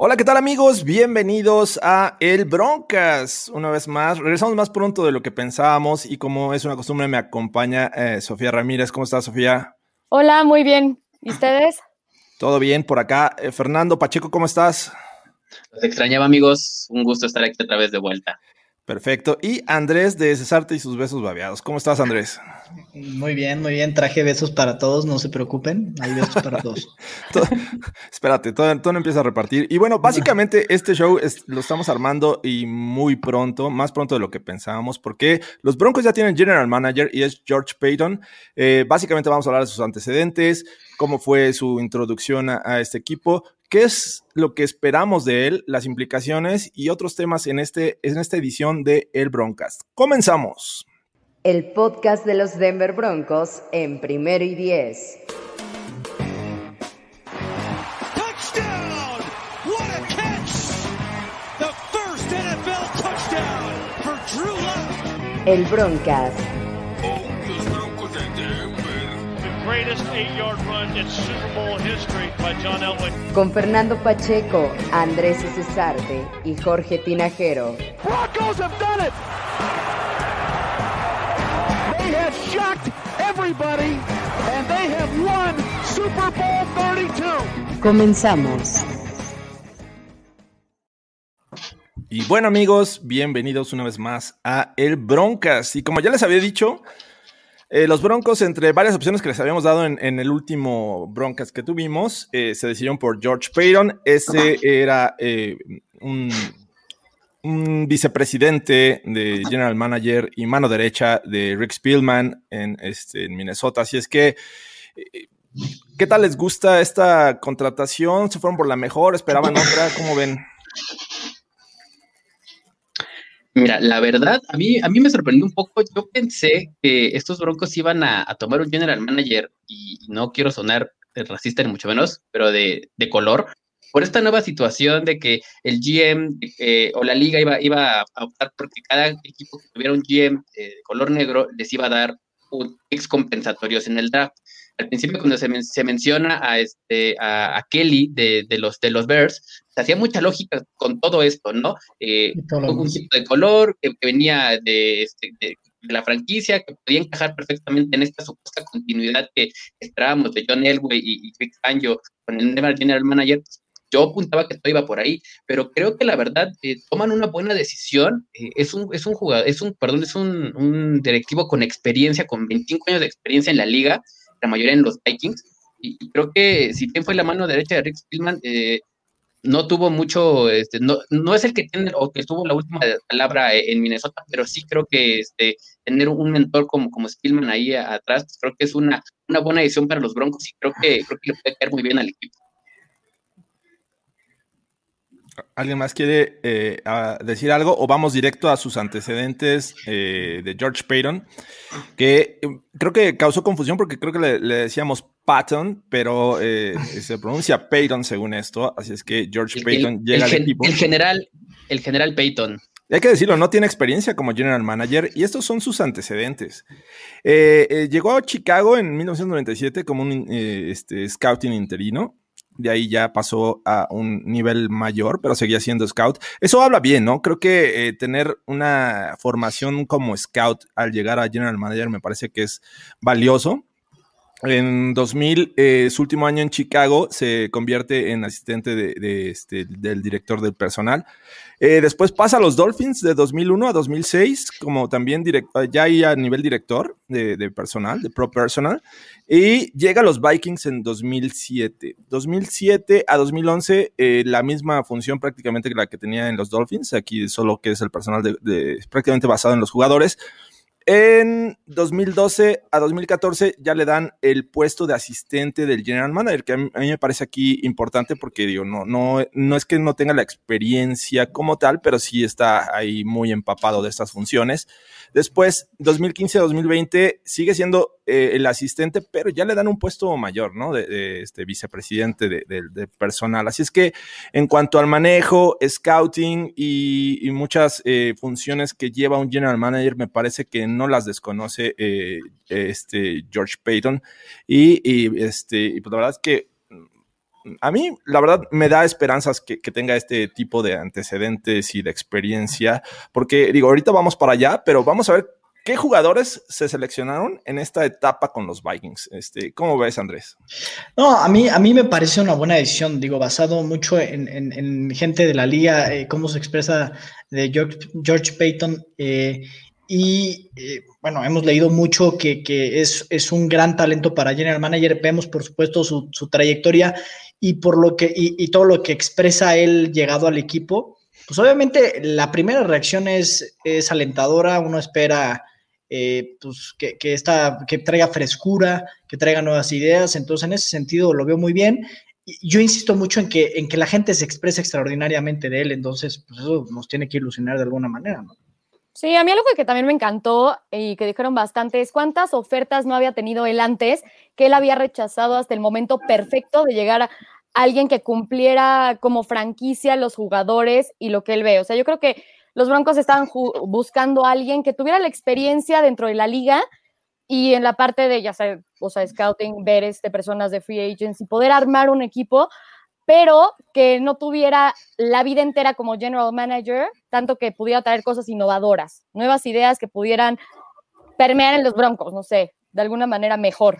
Hola, ¿qué tal amigos? Bienvenidos a El Broncas. Una vez más, regresamos más pronto de lo que pensábamos y como es una costumbre me acompaña eh, Sofía Ramírez. ¿Cómo estás, Sofía? Hola, muy bien. ¿Y ustedes? Todo bien por acá. Eh, Fernando Pacheco, ¿cómo estás? Los extrañaba amigos. Un gusto estar aquí otra vez de vuelta. Perfecto. Y Andrés de Cesarte y sus besos babeados. ¿Cómo estás, Andrés? Muy bien, muy bien. Traje besos para todos, no se preocupen. Hay besos para todos. espérate, todo, no empieza a repartir. Y bueno, básicamente este show lo estamos armando y muy pronto, más pronto de lo que pensábamos, porque los Broncos ya tienen general manager y es George Payton. Eh, básicamente vamos a hablar de sus antecedentes, cómo fue su introducción a este equipo, qué es lo que esperamos de él, las implicaciones y otros temas en, este, en esta edición de El Broncast. Comenzamos. El podcast de los Denver Broncos en primero y diez. El Broncast Con Fernando Pacheco, Andrés Cesarte y Jorge Tinajero. Comenzamos. Y bueno amigos, bienvenidos una vez más a El Broncas. Y como ya les había dicho, eh, los Broncos, entre varias opciones que les habíamos dado en, el último Broncas que tuvimos, eh, se decidieron por George Payton. Ese era eh, un, vicepresidente de General Manager y mano derecha de Rick Spielman en, este, en Minnesota. Así es que, ¿qué tal les gusta esta contratación? ¿Se fueron por la mejor? ¿Esperaban otra? ¿Cómo ven? Mira, la verdad, a mí, a mí me sorprendió un poco. Yo pensé que estos broncos iban a, tomar un general manager, y no quiero sonar racista ni mucho menos, pero de, color, por esta nueva situación de que el GM eh, o la liga iba, iba a optar porque cada equipo que tuviera un GM eh, de color negro les iba a dar un ex compensatorios en el draft al principio cuando se, se menciona a, este, a, Kelly de, de, los, de los Bears, se hacía mucha lógica con todo esto, ¿no? Eh, un tipo de color que, venía de, este, de, la franquicia, que podía encajar perfectamente en esta supuesta continuidad que esperábamos de John Elway y, y con el General Manager, yo apuntaba que todo iba por ahí, pero creo que la verdad eh, toman una buena decisión. Eh, es un es un jugador, es un perdón, es un, un, directivo con experiencia, con 25 años de experiencia en la liga, la mayoría en los Vikings. Y, creo que si bien fue la mano derecha de Rick Spielman, eh, no tuvo mucho, este, no, no es el que tiene o que tuvo la última palabra en Minnesota, pero sí creo que este, tener un mentor como, como Spielman ahí atrás, pues creo que es una, una buena decisión para los Broncos y creo que, creo que le puede caer muy bien al equipo. ¿Alguien más quiere eh, decir algo o vamos directo a sus antecedentes eh, de George Payton? Que eh, creo que causó confusión porque creo que le, decíamos Patton, pero se pronuncia Payton según esto, así es que George Payton llega al equipo. El general, el general Payton. Hay que decirlo, no tiene experiencia como general manager y estos son sus antecedentes. llegó a Chicago en 1997 como un este, scouting interino de ahí ya pasó a un nivel mayor, pero seguía siendo scout. Eso habla bien, ¿no? Creo que eh, tener una formación como scout al llegar a general manager me parece que es valioso. En 2000, eh, su último año en Chicago, se convierte en asistente este, del director del personal. Eh, después pasa a los Dolphins de 2001 a 2006, como también ya ahí a nivel director de, personal, de pro personal. Y llega a los Vikings en 2007. 2007 a 2011, eh, la misma función prácticamente que la que tenía en los Dolphins, aquí solo que es el personal de, prácticamente basado en los jugadores. En 2012 a 2014 ya le dan el puesto de asistente del general manager, que a mí, me parece aquí importante porque digo, no, no, no es que no tenga la experiencia como tal, pero sí está ahí muy empapado de estas funciones. Después, 2015-2020 sigue siendo eh, el asistente, pero ya le dan un puesto mayor, ¿no? De, este vicepresidente de, personal. Así es que en cuanto al manejo, scouting y, muchas eh, funciones que lleva un general manager, me parece que no las desconoce eh, este George Payton. Y, este, y pues la verdad es que a mí, la verdad, me da esperanzas que, que, tenga este tipo de antecedentes y de experiencia, porque digo, ahorita vamos para allá, pero vamos a ver ¿Qué jugadores se seleccionaron en esta etapa con los Vikings? Este, ¿Cómo ves, Andrés? No, a mí, a mí me parece una buena decisión, digo, basado mucho en, gente de la liga, eh, cómo se expresa de George, George Payton. Eh, y eh, bueno, hemos leído mucho que, es, es, un gran talento para General Manager. Vemos, por supuesto, su, trayectoria y por lo que, y, todo lo que expresa él llegado al equipo. Pues obviamente la primera reacción es, es alentadora. Uno espera eh, pues, que, que, que traiga frescura, que traiga nuevas ideas. Entonces, en ese sentido, lo veo muy bien. Yo insisto mucho en que, en que la gente se exprese extraordinariamente de él, entonces, pues eso nos tiene que ilusionar de alguna manera, ¿no? Sí, a mí algo que también me encantó y que dijeron bastante es cuántas ofertas no había tenido él antes que él había rechazado hasta el momento perfecto de llegar a alguien que cumpliera como franquicia los jugadores y lo que él ve. O sea, yo creo que los Broncos estaban buscando a alguien que tuviera la experiencia dentro de la liga y en la parte de, ya sea, o sea, scouting, ver este, personas de free agents y poder armar un equipo, pero que no tuviera la vida entera como general manager, tanto que pudiera traer cosas innovadoras, nuevas ideas que pudieran permear en los Broncos, no sé, de alguna manera mejor.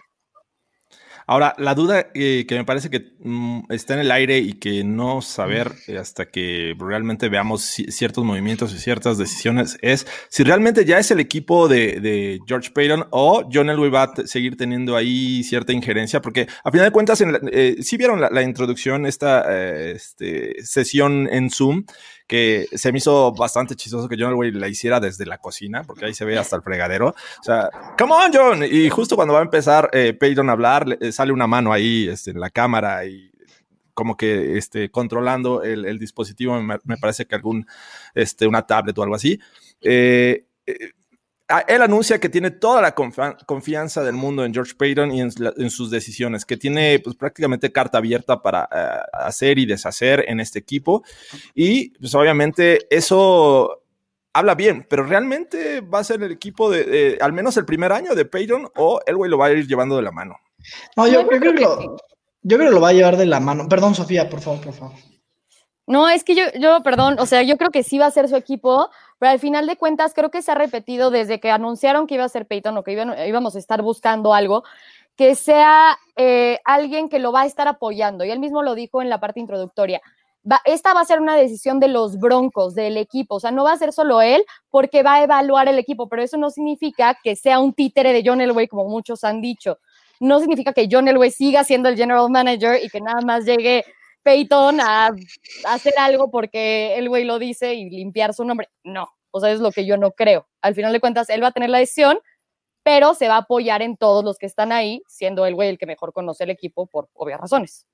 Ahora, la duda eh, que me parece que mm, está en el aire y que no saber eh, hasta que realmente veamos ciertos movimientos y ciertas decisiones es si realmente ya es el equipo de, George Payton o John Elway va a seguir teniendo ahí cierta injerencia, porque a final de cuentas, en eh, si vieron la, introducción, esta este, sesión en Zoom, que se me hizo bastante chistoso que John Elway la hiciera desde la cocina, porque ahí se ve hasta el fregadero. O sea, come on, John. Y justo cuando va a empezar eh, Peyton a hablar, sale una mano ahí este, en la cámara y como que este, controlando el, dispositivo, me, parece que algún, este, una tablet o algo así. Eh, eh él anuncia que tiene toda la confianza del mundo en George Payton y en, sus decisiones, que tiene pues, prácticamente carta abierta para eh, hacer y deshacer en este equipo. Y pues obviamente eso habla bien, pero realmente va a ser el equipo de, al menos el primer año de Payton o el güey lo va a ir llevando de la mano. No, yo, creo que lo, yo creo que lo va a llevar de la mano. Perdón, Sofía, por favor, por favor. No, es que yo, yo, perdón, o sea, yo creo que sí va a ser su equipo, pero al final de cuentas creo que se ha repetido desde que anunciaron que iba a ser Peyton o que íbamos a estar buscando algo, que sea eh, alguien que lo va a estar apoyando. Y él mismo lo dijo en la parte introductoria. esta va a ser una decisión de los broncos, del equipo. O sea, no va a ser solo él porque va a evaluar el equipo, pero eso no significa que sea un títere de John Elway, como muchos han dicho. No significa que John Elway siga siendo el general manager y que nada más llegue Peyton a, hacer algo porque el güey lo dice y limpiar su nombre. No, o sea, es lo que yo no creo. Al final de cuentas, él va a tener la decisión, pero se va a apoyar en todos los que están ahí, siendo el güey el que mejor conoce el equipo por obvias razones.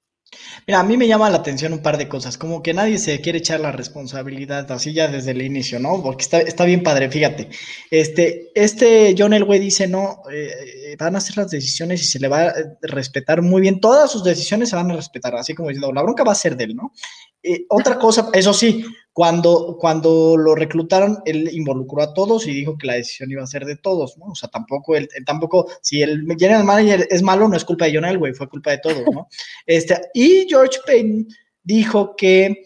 Mira, a mí me llama la atención un par de cosas, como que nadie se quiere echar la responsabilidad así ya desde el inicio, ¿no? Porque está, está bien padre, fíjate. Este, este John Elway dice, no, eh, eh, van a hacer las decisiones y se le va a respetar muy bien, todas sus decisiones se van a respetar, así como diciendo, la bronca va a ser de él, ¿no? Eh, otra cosa, eso sí, cuando, cuando lo reclutaron, él involucró a todos y dijo que la decisión iba a ser de todos, ¿no? O sea, tampoco, él, tampoco, si el general manager es malo, no es culpa de John Elway, fue culpa de todos, ¿no? Este, y George Payne dijo que,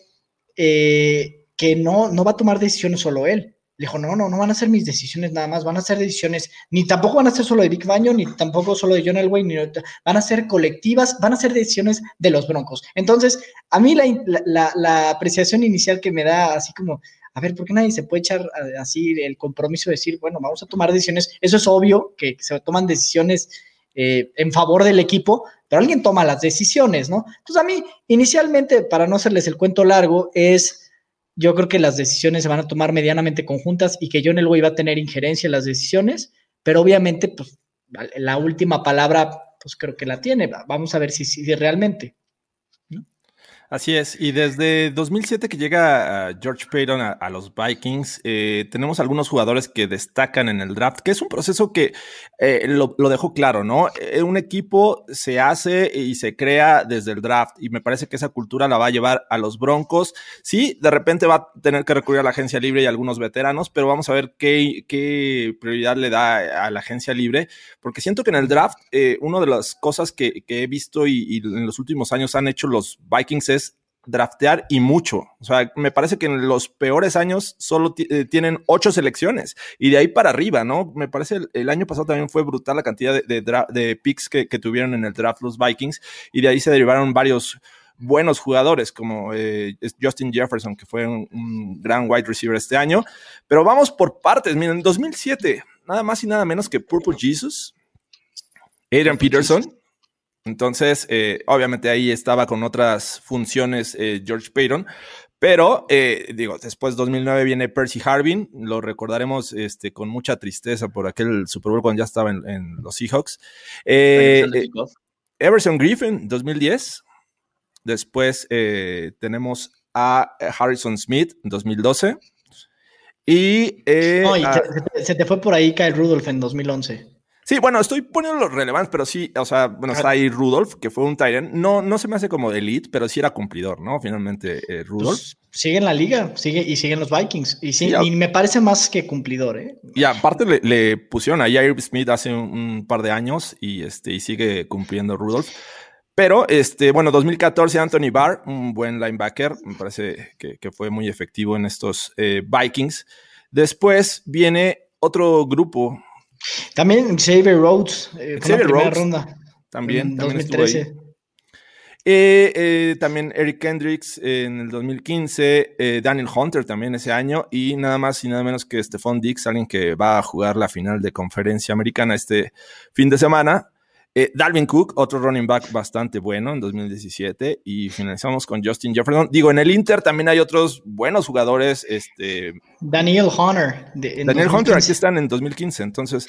eh, que no, no va a tomar decisiones solo él, le dijo, no, no, no van a ser mis decisiones nada más, van a ser decisiones, ni tampoco van a ser solo de Big Baño, ni tampoco solo de John Elway, ni van a ser colectivas, van a ser decisiones de los Broncos. Entonces, a mí la, apreciación inicial que me da así como, a ver, ¿por qué nadie se puede echar así el compromiso de decir, bueno, vamos a tomar decisiones? Eso es obvio, que se toman decisiones eh, en favor del equipo, pero alguien toma las decisiones, ¿no? Entonces, a mí, inicialmente, para no hacerles el cuento largo, es yo creo que las decisiones se van a tomar medianamente conjuntas y que John Elway va a tener injerencia en las decisiones, pero obviamente, pues, la última palabra, pues creo que la tiene. Vamos a ver si, si realmente. Así es, y desde 2007 que llega George Payton a, los Vikings, eh, tenemos algunos jugadores que destacan en el draft, que es un proceso que eh, lo, dejó claro, ¿no? Eh, un equipo se hace y se crea desde el draft, y me parece que esa cultura la va a llevar a los Broncos. Sí, de repente va a tener que recurrir a la agencia libre y a algunos veteranos, pero vamos a ver qué, qué prioridad le da a la agencia libre, porque siento que en el draft, una de las cosas que, he visto y, y en los últimos años han hecho los Vikings es draftear y mucho. O sea, me parece que en los peores años solo eh, tienen ocho selecciones y de ahí para arriba, ¿no? Me parece el, año pasado también fue brutal la cantidad de, de, picks que, tuvieron en el draft los Vikings y de ahí se derivaron varios buenos jugadores como eh, Justin Jefferson, que fue un, un, gran wide receiver este año. Pero vamos por partes. Miren, en 2007, nada más y nada menos que Purple Jesus, Adrian Peterson, entonces, eh, obviamente ahí estaba con otras funciones eh, George Payton, pero eh, digo, después 2009 viene Percy Harvin, lo recordaremos este, con mucha tristeza por aquel Super Bowl cuando ya estaba en, los Seahawks. Everson Griffin, 2010. Después tenemos a Harrison Smith, 2012. Y, se, te fue por ahí Kyle Rudolph en 2011. Sí, bueno, estoy poniendo los relevantes, pero sí, o sea, bueno, está ahí Rudolph, que fue un Tyrant. No, no se me hace como de elite, pero sí era cumplidor, ¿no? Finalmente, eh, Rudolph. Pues, sigue en la liga, sigue y siguen los Vikings. Y, sí, y me parece más que cumplidor, ¿eh? Y aparte le, pusieron a Jair Smith hace un, par de años y, este, y sigue cumpliendo Rudolph. Pero, este, bueno, 2014 Anthony Barr, un buen linebacker, me parece que, fue muy efectivo en estos eh, Vikings. Después viene otro grupo también Xavier Rhodes, eh, Xavier Rhodes, ronda. También, también 2013. Eh, eh, también Eric Kendricks en el 2015, eh, Daniel Hunter también ese año, y nada más y nada menos que Stephon Dix, alguien que va a jugar la final de conferencia americana este fin de semana. Eh, Dalvin Cook, otro running back bastante bueno en 2017. Y finalizamos con Justin Jefferson. Digo, en el Inter también hay otros buenos jugadores. Este, Daniel Hunter. Daniel Hunter, aquí están en 2015. Entonces,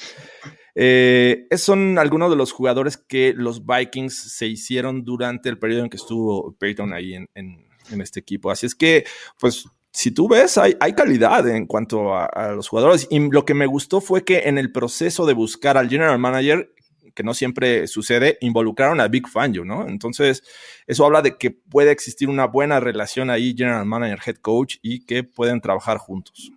eh, esos son algunos de los jugadores que los Vikings se hicieron durante el periodo en que estuvo Peyton ahí en, este equipo. Así es que, pues, si tú ves, hay, hay calidad en cuanto a, a, los jugadores. Y lo que me gustó fue que en el proceso de buscar al general manager, que no siempre sucede, involucraron a Big Fangio, ¿no? Entonces, eso habla de que puede existir una buena relación ahí, general manager, head coach, y que pueden trabajar juntos.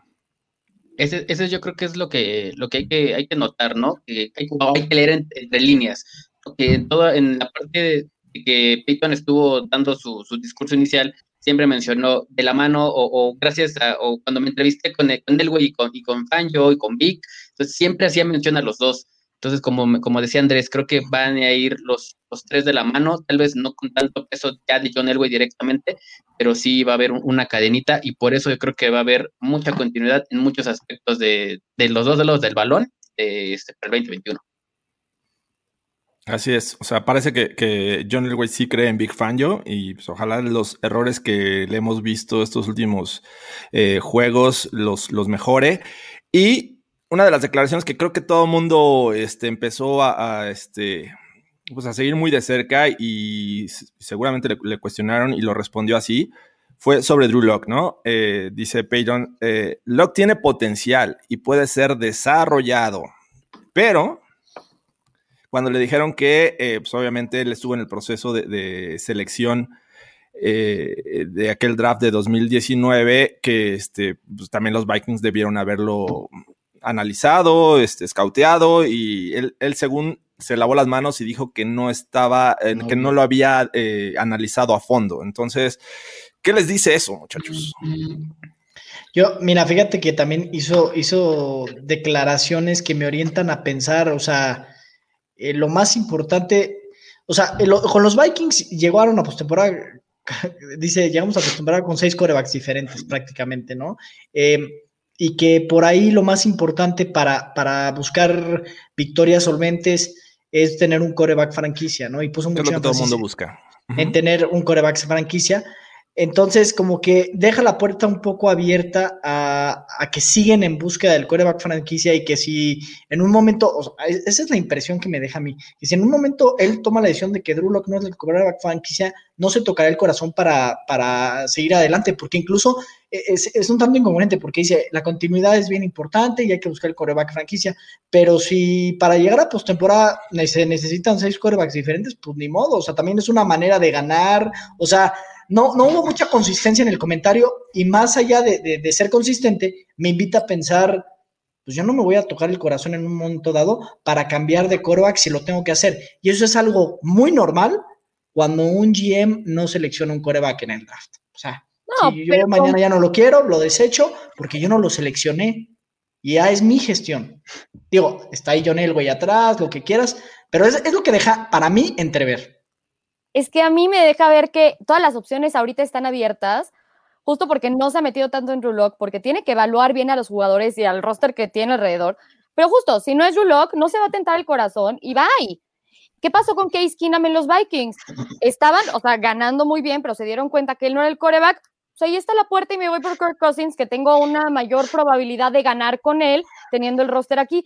Ese, ese yo creo que es lo que, lo que, hay, que hay que notar, ¿no? Que hay, que leer entre líneas. Porque en, toda, en la parte de que Peyton estuvo dando su, su discurso inicial, siempre mencionó de la mano o, gracias a, o cuando me entrevisté con, con Elway y con, y con Fangio y con Vic, entonces siempre hacía mención a los dos. Entonces, como, como decía Andrés, creo que van a ir los, los tres de la mano, tal vez no con tanto peso ya de John Elway directamente, pero sí va a haber una cadenita y por eso yo creo que va a haber mucha continuidad en muchos aspectos de, los dos lados del balón de este, para el 2021. Así es, o sea, parece que, John Elway sí cree en Big Fangio y pues, ojalá los errores que le hemos visto estos últimos eh, juegos los, los mejore. Y una de las declaraciones que creo que todo el mundo este, empezó a, este, pues a seguir muy de cerca y seguramente le, cuestionaron y lo respondió así, fue sobre Drew Locke, ¿no? Eh, dice Peyton, eh, Locke tiene potencial y puede ser desarrollado, pero cuando le dijeron que, eh, pues obviamente él estuvo en el proceso de, selección de aquel draft de 2019, que este, pues también los Vikings debieron haberlo analizado, este, scouteado y él, según se lavó las manos y dijo que no estaba, eh, que no lo había eh, analizado a fondo. Entonces, ¿qué les dice eso, muchachos? Yo, mira, fíjate que también hizo, hizo declaraciones que me orientan a pensar, o sea, eh, lo más importante, o sea, con los Vikings llegaron a postemporada, dice, llegamos a postemporada con seis corebacks diferentes prácticamente, ¿no? Y que por ahí lo más importante para, para buscar victorias solventes es tener un coreback franquicia, ¿no? Y puso mucho es lo que todo el mundo busca. En tener un coreback franquicia. Entonces, como que deja la puerta un poco abierta a, que siguen en búsqueda del coreback franquicia y que si en un momento, esa es la impresión que me deja a mí, y si en un momento él toma la decisión de que Drew Lock no es el coreback franquicia, no se tocará el corazón para, para seguir adelante, porque incluso es, un tanto incongruente, porque dice, la continuidad es bien importante y hay que buscar el coreback franquicia, pero si para llegar a postemporada se necesitan seis corebacks diferentes, pues ni modo, o sea, también es una manera de ganar, o sea, no, no hubo mucha consistencia en el comentario y más allá de, ser consistente, me invita a pensar, pues yo no me voy a tocar el corazón en un momento dado para cambiar de coreback si lo tengo que hacer. Y eso es algo muy normal cuando un GM no selecciona un coreback en el draft. O sea, si yo mañana ya no lo quiero, lo desecho porque yo no lo seleccioné. Y ya es mi gestión. Digo, está ahí John Elway atrás, lo que quieras, pero es, es lo que deja para mí entrever es que a mí me deja ver que todas las opciones ahorita están abiertas, justo porque no se ha metido tanto en Rulock, porque tiene que evaluar bien a los jugadores y al roster que tiene alrededor. Pero justo, si no es Rulock, no se va a tentar el corazón y bye. ¿Qué pasó con Case Keenum en los Vikings? Estaban, o sea, ganando muy bien, pero se dieron cuenta que él no era el coreback. O sea, ahí está la puerta y me voy por Kirk Cousins, que tengo una mayor probabilidad de ganar con él teniendo el roster aquí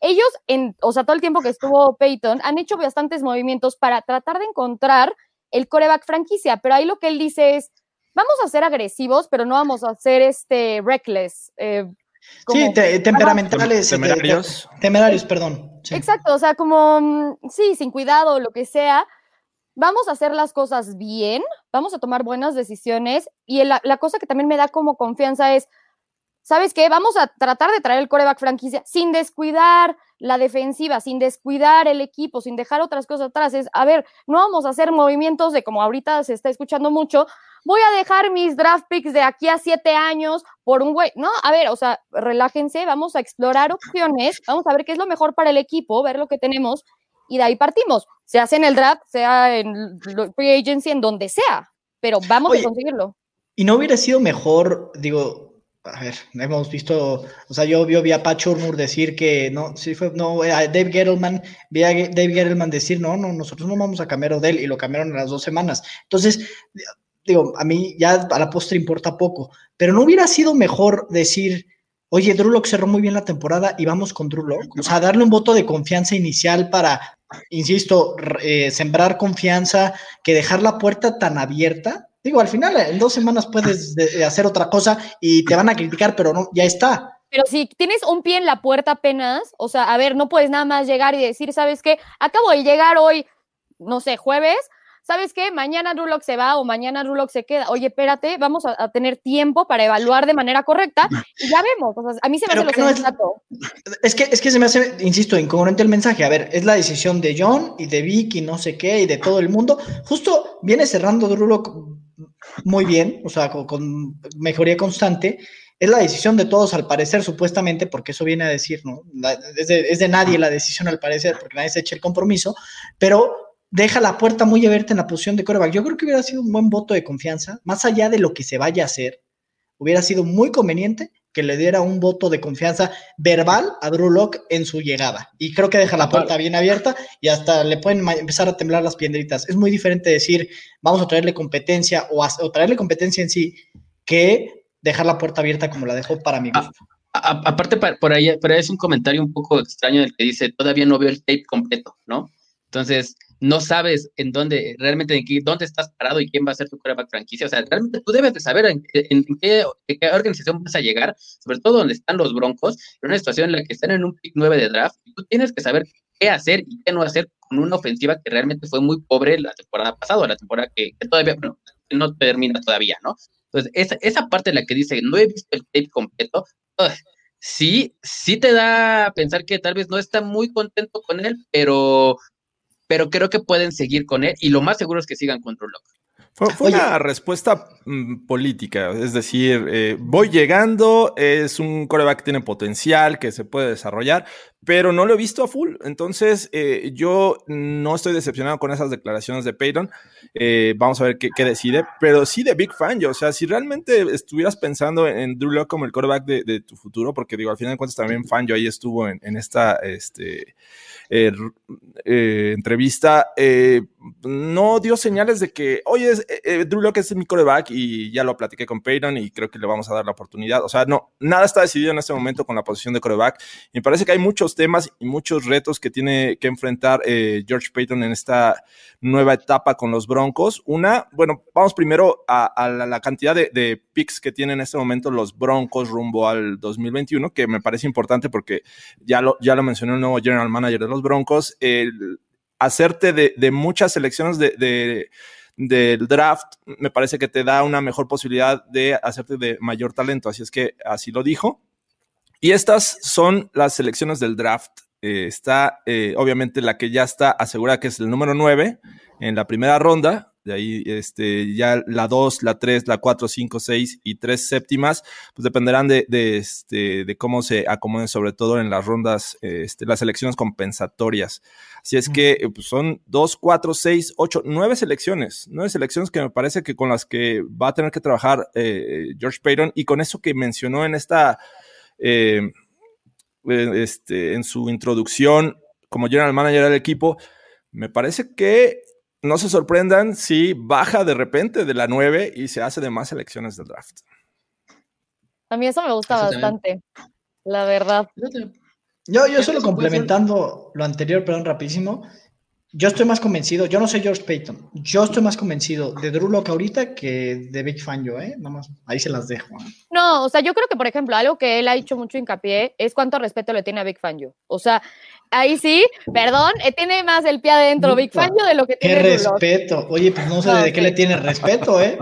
ellos, en, o sea, todo el tiempo que estuvo Peyton, han hecho bastantes movimientos para tratar de encontrar el coreback franquicia, pero ahí lo que él dice es, vamos a ser agresivos, pero no vamos a ser este reckless. Eh, sí, temperamentales. Temerarios. temerarios, perdón. Exacto, o sea, como, mm, sí, sin cuidado, lo que sea. Vamos a hacer las cosas bien, vamos a tomar buenas decisiones y la cosa que también me da como confianza es, ¿sabes qué? Vamos a tratar de traer el coreback franquicia sin descuidar la defensiva, sin descuidar el equipo, sin dejar otras cosas atrás. Es, a ver, no vamos a hacer movimientos de como ahorita se está escuchando mucho. Voy a dejar mis draft picks de aquí a siete años por un güey. No, a ver, o sea, relájense, vamos a explorar opciones, vamos a ver qué es lo mejor para el equipo, ver lo que tenemos y de ahí partimos. Se hace en el draft, sea en free agency, en donde sea, pero vamos a conseguirlo. Y no hubiera sido mejor, digo, a ver, hemos visto, o sea, yo, vi a Pat decir que no, sí fue, no, a Dave Gettleman, vi a Dave Gettleman decir, no, no, nosotros no vamos a cambiar Odell y lo cambiaron en las dos semanas. Entonces, digo, a mí ya a la postre importa poco, pero no hubiera sido mejor decir, oye, Drew Lock cerró muy bien la temporada y vamos con Drew Lock, o sea, darle un voto de confianza inicial para, insisto, eh, sembrar confianza, que dejar la puerta tan abierta Digo, al final en dos semanas puedes hacer otra cosa y te van a criticar, pero no, ya está. Pero si tienes un pie en la puerta apenas, o sea, a ver, no puedes nada más llegar y decir, ¿sabes qué? Acabo de llegar hoy, no sé, jueves, ¿sabes qué? Mañana Rulock se va o mañana Rulock se queda. Oye, espérate, vamos a, tener tiempo para evaluar de manera correcta y ya vemos. O sea, a mí se me hace lo sensato. Es, que, es que se me hace, insisto, incongruente el mensaje. A ver, es la decisión de John y de Vicky, no sé qué, y de todo el mundo. Justo viene cerrando Rulock muy bien, o sea, con, mejoría constante. Es la decisión de todos, al parecer, supuestamente, porque eso viene a decir, ¿no? es, de, nadie la decisión, al parecer, porque nadie se echa el compromiso, pero deja la puerta muy abierta en la posición de coreback. Yo creo que hubiera sido un buen voto de confianza, más allá de lo que se vaya a hacer, hubiera sido muy conveniente que le diera un voto de confianza verbal a Drew Locke en su llegada. Y creo que deja la puerta bien abierta y hasta le pueden empezar a temblar las piedritas. Es muy diferente decir, vamos a traerle competencia o, traerle competencia en sí, que dejar la puerta abierta como la dejó para mi gusto. aparte, por ahí, por ahí es un comentario un poco extraño del que dice, todavía no veo el tape completo, ¿no? Entonces, no sabes en dónde, realmente en qué, dónde estás parado y quién va a ser tu quarterback franquicia. O sea, realmente tú debes de saber en, qué, organización vas a llegar, sobre todo donde están los Broncos, en una situación en la que están en un pick 9 de draft, y tú tienes que saber qué hacer y qué no hacer con una ofensiva que realmente fue muy pobre la temporada pasada, la temporada que, todavía, no termina todavía, ¿no? Entonces, esa, esa parte en la que dice, no he visto el tape completo, sí, sí te da a pensar que tal vez no está muy contento con él, pero pero creo que pueden seguir con él y lo más seguro es que sigan con Drew Fue, una respuesta mm, política, es decir, eh, voy llegando, es un coreback que tiene potencial, que se puede desarrollar, pero no lo he visto a full. Entonces, eh, yo no estoy decepcionado con esas declaraciones de Peyton. Eh, vamos a ver qué, decide, pero sí de Big Fan. Yo, o sea, si realmente estuvieras pensando en, Drew Locke como el coreback de, tu futuro, porque digo, al final de cuentas también Fan, yo ahí estuvo en, esta, este, eh, entrevista, no dio señales de que, oye, Drew Locke es mi coreback y, ya lo platiqué con Peyton y creo que le vamos a dar la oportunidad. O sea, no, nada está decidido en este momento con la posición de coreback. Me parece que hay muchos temas y muchos retos que tiene que enfrentar eh, George Payton en esta nueva etapa con los Broncos. Una, bueno, vamos primero a, la, cantidad de, picks que tienen en este momento los Broncos rumbo al 2021, que me parece importante porque ya lo, ya lo mencionó el nuevo general manager de los Broncos. El, hacerte de, muchas selecciones de, del draft, me parece que te da una mejor posibilidad de hacerte de mayor talento. Así es que así lo dijo. Y estas son las selecciones del draft. Eh, está eh, obviamente la que ya está asegurada que es el número 9 en la primera ronda. De ahí este, ya la 2, la 3, la 4, 5, 6 y 3 séptimas, pues dependerán de, de, este, de cómo se acomoden, sobre todo en las rondas, este, las elecciones compensatorias. Así es que pues son 2, 4, 6, 8, 9 selecciones. 9 selecciones que me parece que con las que va a tener que trabajar eh, George Payton y con eso que mencionó en esta, eh, este, en su introducción como general manager del equipo, me parece que no se sorprendan si baja de repente de la 9 y se hace de más elecciones del draft. A mí eso me gusta bastante, la verdad. Yo, yo solo complementando lo anterior, perdón, rapidísimo. Yo estoy más convencido, yo no soy George Payton, yo estoy más convencido de Drew Locke ahorita que de Big Fan yo, ¿eh? Nada más, ahí se las dejo. ¿eh? No, o sea, yo creo que, por ejemplo, algo que él ha hecho mucho hincapié es cuánto respeto le tiene a Big Fan yo. O sea, ahí sí, perdón, eh, tiene más el pie adentro Big Fan yo de lo que tiene Qué respeto. Oye, pues no sé de qué le tiene respeto, ¿eh?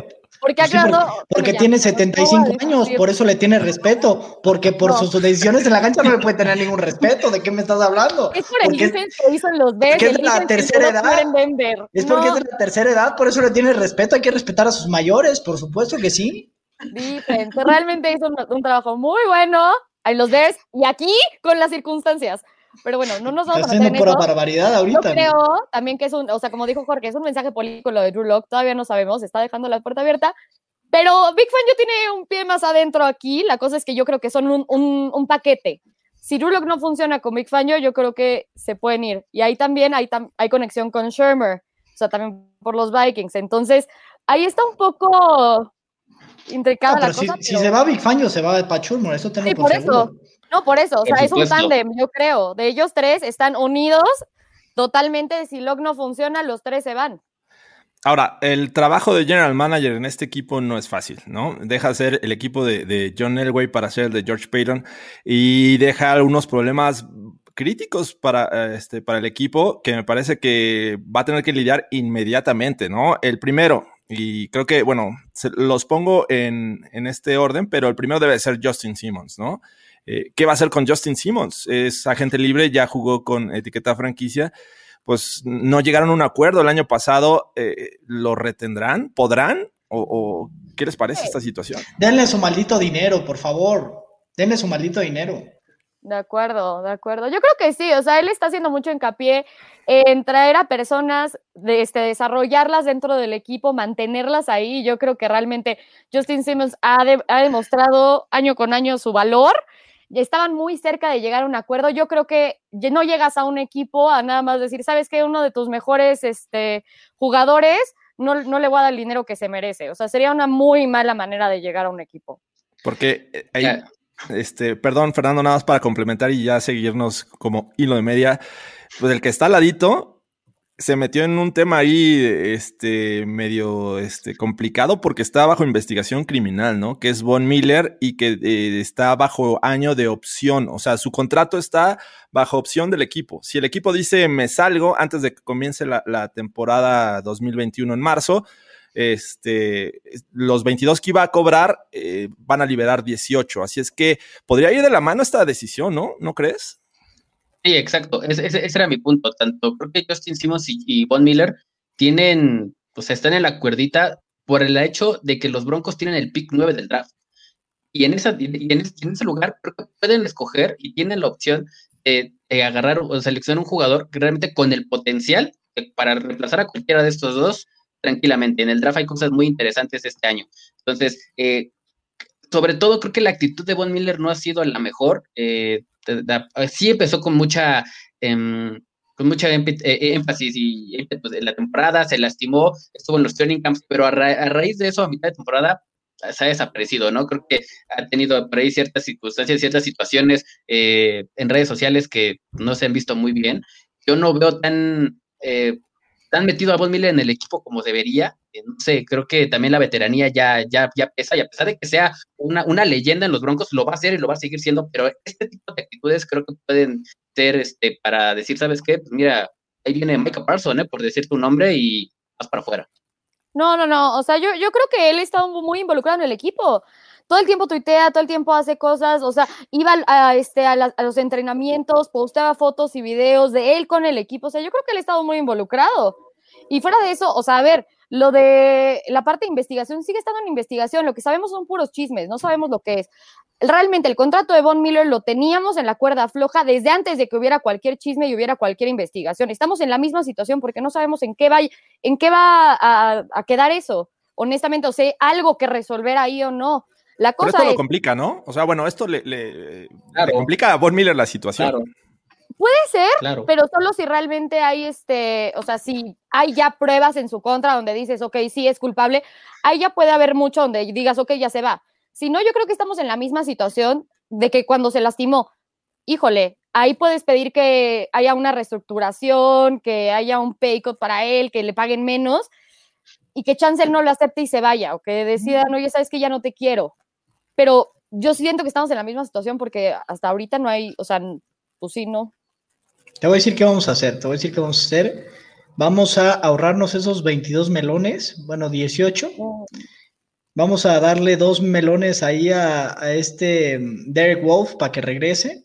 Porque, pues porque, tiene 75 años, por eso le tiene respeto. Porque por sus decisiones en la cancha no le puede tener ningún respeto. ¿De qué me estás hablando? Es por el que hizo en los Bears. es de la tercera edad. Es porque es de la tercera edad, por eso le tiene respeto. Hay que respetar a sus mayores, por supuesto que sí. realmente hizo un, trabajo muy bueno en los Bears y aquí con las circunstancias. Pero bueno, no nos vamos a meter en eso. barbaridad ahorita. Yo creo también que es un, o sea, como dijo Jorge, es un mensaje político lo de Drew Locke, todavía no sabemos, está dejando la puerta abierta. Pero Big Fan yo tiene un pie más adentro aquí. La cosa es que yo creo que son un, un, paquete. Si Drew Locke no funciona con Big Fan, yo, creo que se pueden ir. Y ahí también hay, hay conexión con Shermer, o sea, también por los Vikings. Entonces, ahí está un poco intricada la cosa. Si, se va Big Fan, se va para Shermer, eso tengo sí, por, eso. No, por eso, o sea, es un tándem, yo creo. De ellos tres están unidos totalmente. Si Locke no funciona, los tres se van. Ahora, el trabajo de general manager en este equipo no es fácil, ¿no? Deja ser el equipo de, John Elway para ser el de George Payton y deja algunos problemas críticos para, este, para el equipo que me parece que va a tener que lidiar inmediatamente, ¿no? El primero, y creo que, bueno, los pongo en, en este orden, pero el primero debe ser Justin Simmons, ¿no? Eh, ¿Qué va a hacer con Justin Simmons? Es agente libre, ya jugó con etiqueta franquicia. Pues no llegaron a un acuerdo el año pasado. Eh, ¿Lo retendrán? ¿Podrán? ¿O, qué les parece esta situación? Denle su maldito dinero, por favor. Denle su maldito dinero. De acuerdo, de acuerdo. Yo creo que sí, o sea, él está haciendo mucho hincapié en traer a personas, de este, desarrollarlas dentro del equipo, mantenerlas ahí. Yo creo que realmente Justin Simmons ha, ha demostrado año con año su valor estaban muy cerca de llegar a un acuerdo. Yo creo que no llegas a un equipo a nada más decir, sabes que uno de tus mejores este, jugadores no, no le voy a dar el dinero que se merece. O sea, sería una muy mala manera de llegar a un equipo. Porque eh, ahí, este, perdón, Fernando, nada más para complementar y ya seguirnos como hilo de media, pues el que está al ladito se metió en un tema ahí, este, medio, este, complicado porque está bajo investigación criminal, ¿no? Que es Von Miller y que eh, está bajo año de opción. O sea, su contrato está bajo opción del equipo. Si el equipo dice me salgo antes de que comience la, temporada 2021 en marzo, este, los 22 que iba a cobrar eh, van a liberar 18. Así es que podría ir de la mano esta decisión, ¿no? ¿No crees? Sí, exacto. Ese, era mi punto. Tanto creo que Justin Simmons y, Von Miller tienen, pues están en la cuerdita por el hecho de que los Broncos tienen el pick 9 del draft. Y en, esa, en, ese, lugar creo que pueden escoger y tienen la opción de, agarrar o seleccionar un jugador realmente con el potencial para reemplazar a cualquiera de estos dos tranquilamente. En el draft hay cosas muy interesantes este año. Entonces, eh, sobre todo creo que la actitud de Von Miller no ha sido la mejor. Eh, sí empezó con mucha, em, con mucha énfasis y pues, en la temporada, se lastimó, estuvo en los training camps, pero a, raíz de eso, a mitad de temporada, se ha desaparecido, ¿no? Creo que ha tenido por ahí ciertas circunstancias, ciertas situaciones en redes sociales que no se han visto muy bien. Yo no veo tan, tan metido a Von Miller en el equipo como debería no sé, creo que también la veteranía ya, ya, ya pesa y a pesar de que sea una, una leyenda en los Broncos, lo va a hacer y lo va a seguir siendo, pero este tipo de actitudes creo que pueden ser este, para decir, ¿sabes qué? Pues mira, ahí viene Micah Parson, ¿eh? por decir tu nombre y vas para afuera. No, no, no, o sea, yo, yo creo que él está muy involucrado en el equipo todo el tiempo tuitea, todo el tiempo hace cosas, o sea, iba a, este, a, a, los entrenamientos, posteaba fotos y videos de él con el equipo, o sea, yo creo que él ha estado muy involucrado. Y fuera de eso, o sea, a ver, lo de la parte de investigación sigue estando en investigación. Lo que sabemos son puros chismes, no sabemos lo que es. Realmente el contrato de Von Miller lo teníamos en la cuerda floja desde antes de que hubiera cualquier chisme y hubiera cualquier investigación. Estamos en la misma situación porque no sabemos en qué va, en qué va a, quedar eso. Honestamente, o sea, algo que resolver ahí o no. La cosa Pero esto lo complica, ¿no? O sea, bueno, esto le, complica a Von Miller la situación. Claro. Puede ser, pero solo si realmente hay este, o sea, si hay ya pruebas en su contra donde dices, ok, sí es culpable, ahí ya puede haber mucho donde digas, ok, ya se va. Si no, yo creo que estamos en la misma situación de que cuando se lastimó, híjole, ahí puedes pedir que haya una reestructuración, que haya un pay cut para él, que le paguen menos y que Chancellor no lo acepte y se vaya, o que decida, no, ya sabes que ya no te quiero. Pero yo siento que estamos en la misma situación porque hasta ahorita no hay, o sea, pues sí, no. Te voy a decir qué vamos a hacer. Te voy a decir qué vamos a hacer. Vamos a ahorrarnos esos 22 melones, bueno, 18. Vamos a darle dos melones ahí a, este mm, Derek Wolf para que regrese.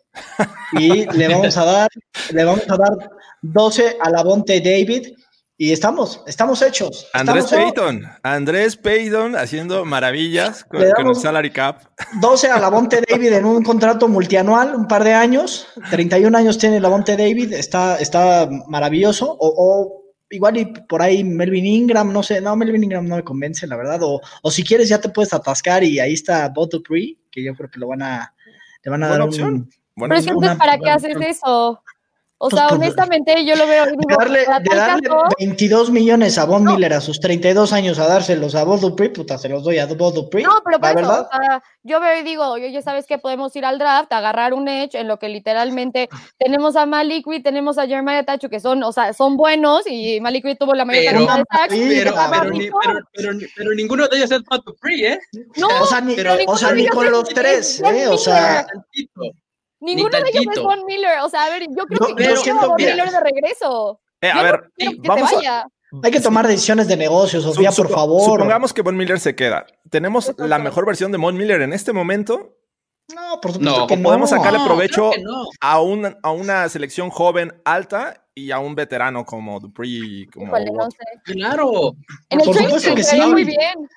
Y le vamos a dar, le vamos a dar 12 a la Bonte David y estamos, estamos hechos. Andrés Payton, Andrés Payton haciendo maravillas con, el salary cap. 12 a Lavonte David en un contrato multianual, un par de años. 31 años tiene Lavonte David, está, está maravilloso. O, igual y por ahí Melvin Ingram, no sé, no, Melvin Ingram no me convence, la verdad. O, si quieres ya te puedes atascar y ahí está Boto Pre, que yo creo que lo van a, le van a dar un... Pero es que ¿para qué haces eso? O pues sea, honestamente, yo lo veo. de darle, 22 millones a Von Miller a sus 32 años a dárselos a Bob Dupree, puta, se los doy a Bob Dupree. No, pero por eso, yo veo y digo, yo ya sabes que podemos ir al draft, agarrar un edge, en lo que literalmente tenemos a Malikwi, tenemos a Jeremiah Tacho, que son, o sea, son buenos, y Malikwi tuvo la mayor cantidad de sacks. Pero, pero, pero, ninguno de ellos es Bob Dupree, ¿eh? No, o sea, ni, o sea, ni con los tres, ¿eh? O sea. Ninguno de ellos es Von Miller. O sea, a ver, yo creo que yo siento Von Miller de regreso. Eh, a ver, vamos a, hay que tomar decisiones de negocios, Sofía, por favor. Supongamos que Von Miller se queda. ¿Tenemos la mejor versión de Von Miller en este momento? No, por supuesto que no. podemos sacarle provecho a, una, a una selección joven alta y a un veterano como Dupree. Como Claro. En el por supuesto que sí. Muy bien.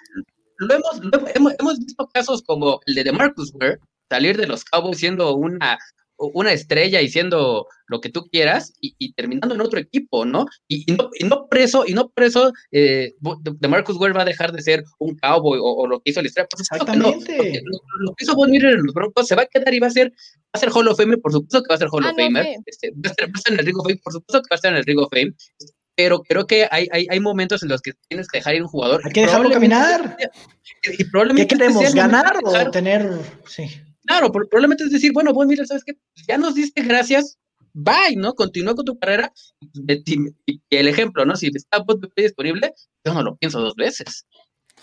Lo hemos, hemos, hemos, visto casos como el de Marcus Ware, salir de los Cowboys siendo una, una estrella y siendo lo que tú quieras y, terminando en otro equipo, ¿no? Y, no, y no preso, y no preso, eh, de Marcus Ware va a dejar de ser un cowboy o, lo que hizo el estrella. Pues Exactamente. lo, que hizo Von Miller en los Broncos se va a quedar y va a ser, va a ser Hall of Fame, por supuesto que va a ser Hall ah, of Fame. Este, va, a estar, en el Ring of Fame, por supuesto que va a estar en el Ring of Fame. Pero creo que hay, hay, hay momentos en los que tienes que dejar ir un jugador. Hay que dejarlo caminar. Y probablemente ¿Qué queremos? ¿Ganar o tener.? Sí. Claro, probablemente es decir, bueno, pues mira, ¿sabes qué? Ya nos diste gracias, bye, ¿no? Continúa con tu carrera. Y el ejemplo, ¿no? Si está Bob disponible, yo no lo pienso dos veces.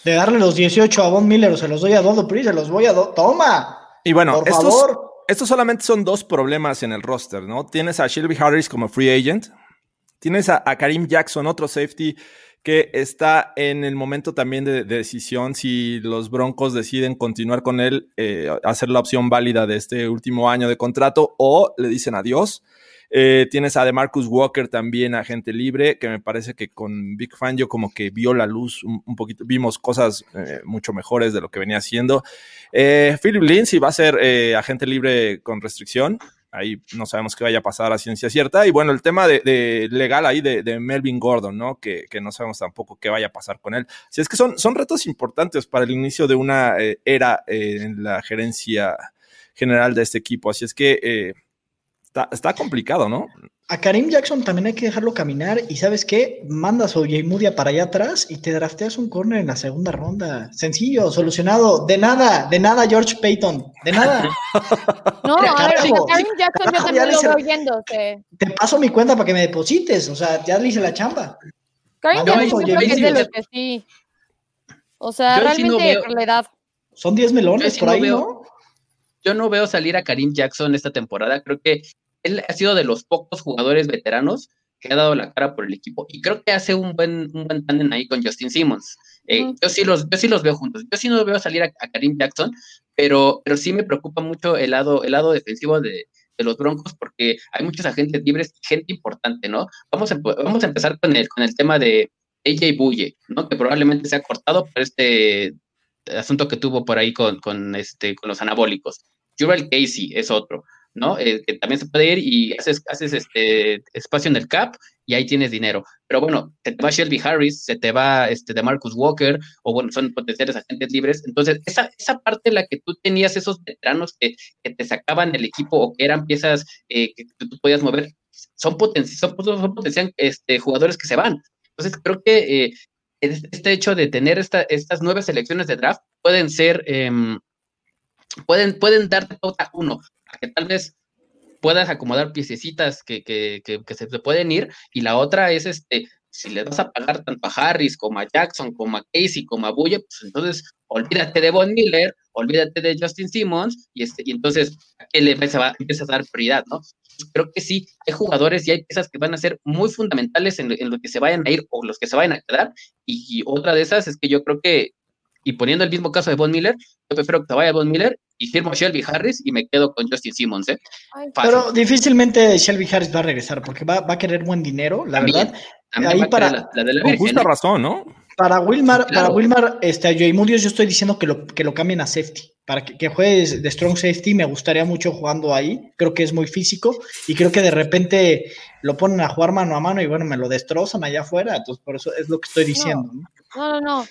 De darle los 18 a Von Miller o se los doy a Dodo Pri, se los voy a... Do ¡Toma! Y bueno, por estos, favor. estos solamente son dos problemas en el roster, ¿no? Tienes a Shelby Harris como free agent, tienes a Karim Jackson, otro safety que está en el momento también de, decisión si los Broncos deciden continuar con él, eh, hacer la opción válida de este último año de contrato o le dicen adiós. Eh, tienes a DeMarcus Walker también, agente libre, que me parece que con Big Fangio como que vio la luz un, poquito, vimos cosas eh, mucho mejores de lo que venía haciendo. Philip Lindsay va a ser agente libre con restricción, ahí no sabemos qué vaya a pasar a ciencia cierta. Y bueno, el tema de, legal ahí de, Melvin Gordon, ¿no? Que, no sabemos tampoco qué vaya a pasar con él. Si es que son, son retos importantes para el inicio de una eh, era eh, en la gerencia general de este equipo. Así es que eh, está, complicado, ¿no? A Karim Jackson también hay que dejarlo caminar y ¿sabes qué? Mandas a Mudia para allá atrás y te drafteas un corner en la segunda ronda. Sencillo, solucionado. De nada, de nada, George Payton. De nada. no, a ver, Karim Jackson yo también lo veo yéndose. Te paso mi cuenta para que me deposites. O sea, ya le hice la chamba. Karim Jackson yo es de los que sí. O sea, realmente por la edad. Son 10 melones por ahí, ¿no? Yo no veo salir a Karim Jackson esta temporada. Creo que él ha sido de los pocos jugadores veteranos que ha dado la cara por el equipo y creo que hace un buen, un buen tándem ahí con Justin Simmons. Eh, yo, sí los, yo sí los veo juntos. Yo sí no veo salir a, Karim Jackson, pero, pero sí me preocupa mucho el lado, el lado defensivo de, los Broncos porque hay muchos agentes libres, gente importante, ¿no? Vamos a, vamos a empezar con el, con el tema de AJ Bulle, ¿no? Que probablemente se ha cortado por este asunto que tuvo por ahí con, con, este, con los anabólicos. Jurel Casey es otro. ¿No? Eh, que también se puede ir y haces, haces este espacio en el cap y ahí tienes dinero. Pero bueno, se te va Shelby Harris, se te va este de Marcus Walker, o bueno, son potenciales agentes libres. Entonces, esa, esa parte en la que tú tenías esos veteranos que, que te sacaban del equipo o que eran piezas eh, que tú, podías mover, son, poten son, son este, jugadores que se van. Entonces, creo que eh, este hecho de tener esta, estas nueve selecciones de draft pueden ser, em, pueden, pueden darte pauta uno, que tal vez puedas acomodar piececitas que, que, que, se te pueden ir, y la otra es este, si le vas a pagar tanto a Harris como a Jackson, como a Casey, como a Bulle, pues entonces olvídate de Von Miller, olvídate de Justin Simmons, y, este, y entonces a qué le empiezas a, a dar prioridad, ¿no? Creo que sí, hay jugadores y hay piezas que van a ser muy fundamentales en, en lo que se vayan a ir o los que se vayan a quedar, y, otra de esas es que yo creo que, y poniendo el mismo caso de Von Miller, yo prefiero que te vaya Von Miller y firmo Shelby Harris y me quedo con Justin Simmons. ¿eh? Pero difícilmente Shelby Harris va a regresar porque va, a querer buen dinero, la verdad. Ahí para la, de la justa razón, ¿no? Para Wilmar, para Wilmar, este, a Joey Mudios yo estoy diciendo que lo, que lo cambien a safety. Para que, que juegue de strong safety, me gustaría mucho jugando ahí. Creo que es muy físico y creo que de repente lo ponen a jugar mano a mano y bueno, me lo destrozan allá afuera. Entonces, por eso es lo que estoy diciendo. no, no. no.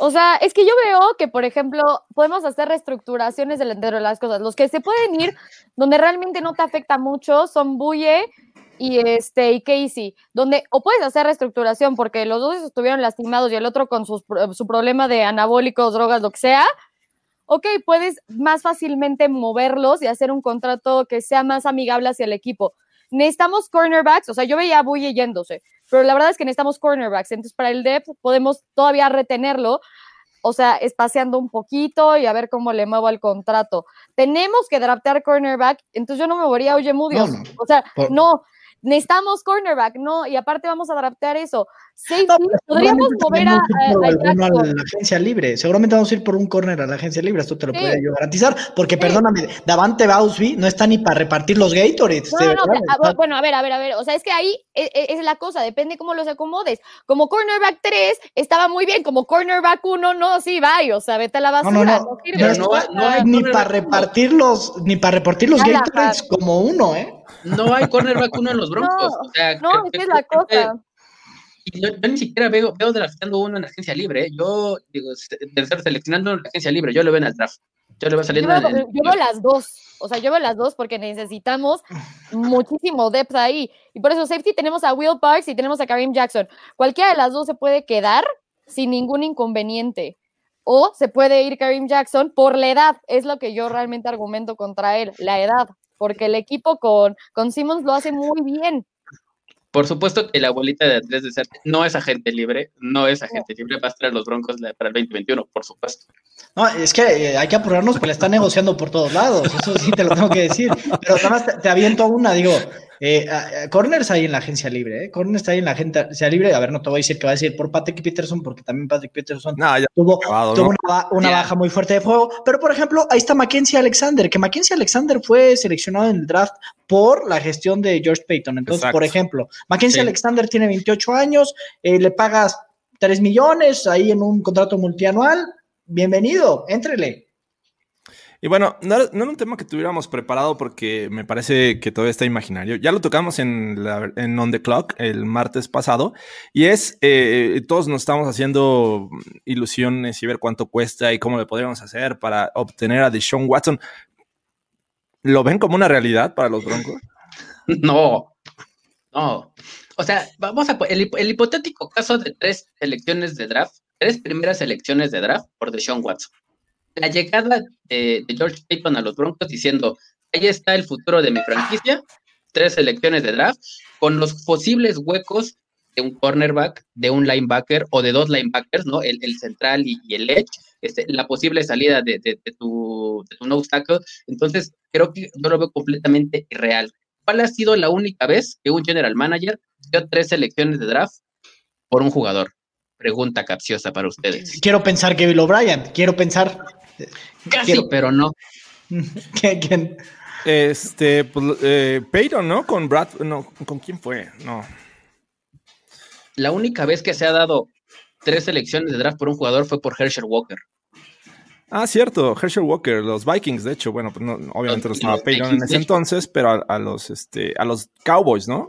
O sea, es que yo veo que, por ejemplo, podemos hacer reestructuraciones del entero de las cosas. Los que se pueden ir, donde realmente no te afecta mucho, son Buye y este y Casey, donde o puedes hacer reestructuración porque los dos estuvieron lastimados y el otro con su problema de anabólicos, drogas, lo que sea. Ok, puedes más fácilmente moverlos y hacer un contrato que sea más amigable hacia el equipo. Necesitamos cornerbacks, o sea, yo veía a Buye yéndose pero la verdad es que necesitamos cornerbacks, entonces para el depth podemos todavía retenerlo, o sea, espaciando un poquito y a ver cómo le muevo al contrato. Tenemos que draftear cornerback, entonces yo no me movería a Oye Mudios, o sea, no, necesitamos cornerback, no, y aparte vamos a draftear eso. Safety, podríamos mover a, la agencia libre. Seguramente vamos a ir por un corner a la agencia libre, esto te lo puedo yo garantizar, porque perdóname, Davante Bausby no está ni para repartir los Gatorades. No, no, bueno, a ver, a ver, a ver, o sea, es que ahí es, e, es, la cosa, depende cómo los acomodes. Como cornerback 3 estaba muy bien, como cornerback 1 no, sí, vaya, o sea, vete a la basura. No, no, no, no, hay ni para repartir los, ni para repartir los Gatorades como uno, ¿eh? No hay cornerback uno en los Broncos. No, o sea, no es la cosa. Y yo, ni siquiera veo, veo draftando uno en la agencia libre. ¿eh? Yo digo, estar seleccionando en la agencia libre, yo lo veo en el draft. Yo, le voy saliendo yo, veo, yo veo las dos. O sea, yo veo las dos porque necesitamos muchísimo depth ahí. Y por eso, safety, tenemos a Will Parks y tenemos a Kareem Jackson. Cualquiera de las dos se puede quedar sin ningún inconveniente. O se puede ir Kareem Jackson por la edad. Es lo que yo realmente argumento contra él, la edad porque el equipo con, con Simmons lo hace muy bien. Por supuesto que la abuelita de Andrés de Ser no es agente libre, no es agente libre, va a estar los Broncos para el 2021, por supuesto. No, es que eh, hay que apurarnos porque le están negociando por todos lados, eso sí te lo tengo que decir. Pero nada más te aviento una, digo, eh, Corner está ahí en la agencia libre, ¿eh? Corner está ahí en la agencia libre. A ver, no te voy a decir que va a decir por Patrick Peterson, porque también Patrick Peterson tuvo, una, baja muy fuerte de fuego. Pero, por ejemplo, ahí está Mackenzie Alexander, que Mackenzie Alexander fue seleccionado en el draft por la gestión de George Payton. Entonces, por ejemplo, Mackenzie Alexander tiene 28 años, eh, le pagas 3 millones ahí en un contrato multianual. Bienvenido, éntrele. Y bueno, no, era un tema que tuviéramos preparado porque me parece que todavía está imaginario. Ya lo tocamos en, en On the Clock el martes pasado y es, eh, todos nos estamos haciendo ilusiones y ver cuánto cuesta y cómo le podríamos hacer para obtener a Deshaun Watson. ¿Lo ven como una realidad para los Broncos? No, no. O sea, vamos a el, el hipotético caso de tres elecciones de draft, tres primeras elecciones de draft por Deshaun Watson. La llegada de, George Payton a los Broncos diciendo, ahí está el futuro de mi franquicia, tres elecciones de draft, con los posibles huecos de un cornerback, de un linebacker o de dos linebackers, ¿no? El, central y, el edge, este, la posible salida de, de, de tu, de tu no tackle. Entonces, creo que yo lo veo completamente irreal. ¿Cuál ha sido la única vez que un general manager dio tres selecciones de draft por un jugador? Pregunta capciosa para ustedes. Quiero pensar que Bill O'Brien, quiero pensar. Casi, quiero... pero no. ¿Quién? Este, pues, eh, Peyton, ¿no? Con Brad, no, ¿con quién fue? No. La única vez que se ha dado tres selecciones de draft por un jugador fue por Herschel Walker. Ah, cierto, Herschel Walker, los Vikings, de hecho, bueno, pues no, obviamente los, los estaba Peyton en ese entonces, pero a, a, los este, a los Cowboys, ¿no?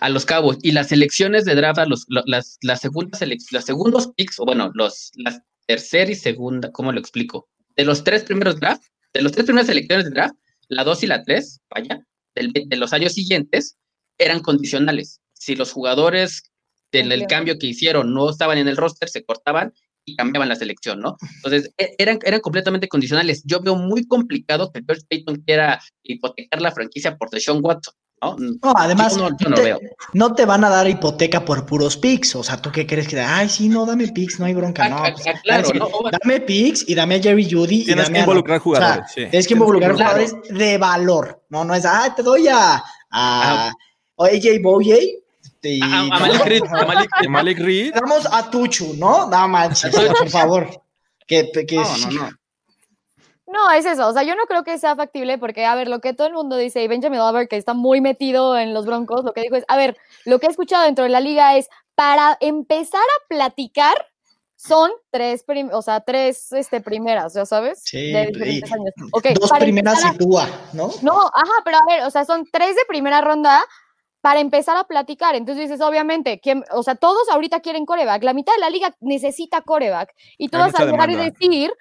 A los Cowboys. Y las selecciones de draft, a los, las, las segundas los segundos picks, o bueno, los, las tercera y segunda, ¿cómo lo explico? De los tres primeros draft, de los tres primeras selecciones de draft, la 2 y la 3, vaya, del, de los años siguientes, eran condicionales. Si los jugadores del el cambio que hicieron no estaban en el roster, se cortaban y cambiaban la selección, ¿no? Entonces, eran, eran completamente condicionales. Yo veo muy complicado que George Payton quiera hipotecar la franquicia por Deshaun Watson. ¿no? no además, yo no, yo no, te, no, te, van a dar hipoteca por puros picks. O sea, ¿tú qué crees que Ay, sí, no, dame picks, no hay bronca. No, ah, ah, claro, no, dame picks y dame a Jerry Judy. Tienes y que involucrar a, jugadores. O sea, sí. Tienes que involucrar claro. jugadores de valor. No, no es, ah, te doy a, a, a AJ Boye. Y, a, a, Malik Reed, a Malik, a Malik Reed. Damos a Tuchu, ¿no? No manches, por favor. Que, que, no, no, no. No, es eso. O sea, yo no creo que sea factible porque, a ver, lo que todo el mundo dice, y Benjamin Lover, que está muy metido en los broncos, lo que dijo es, a ver, lo que he escuchado dentro de la liga es, para empezar a platicar, son tres, o sea, tres este, primeras, ya sabes, sí, de diferentes años. Okay, dos primeras a... y tú, ¿no? No, ajá, pero a ver, o sea, son tres de primera ronda para empezar a platicar. Entonces dices, obviamente, ¿quién, o sea, todos ahorita quieren coreback, la mitad de la liga necesita coreback, y tú vas a llegar y decir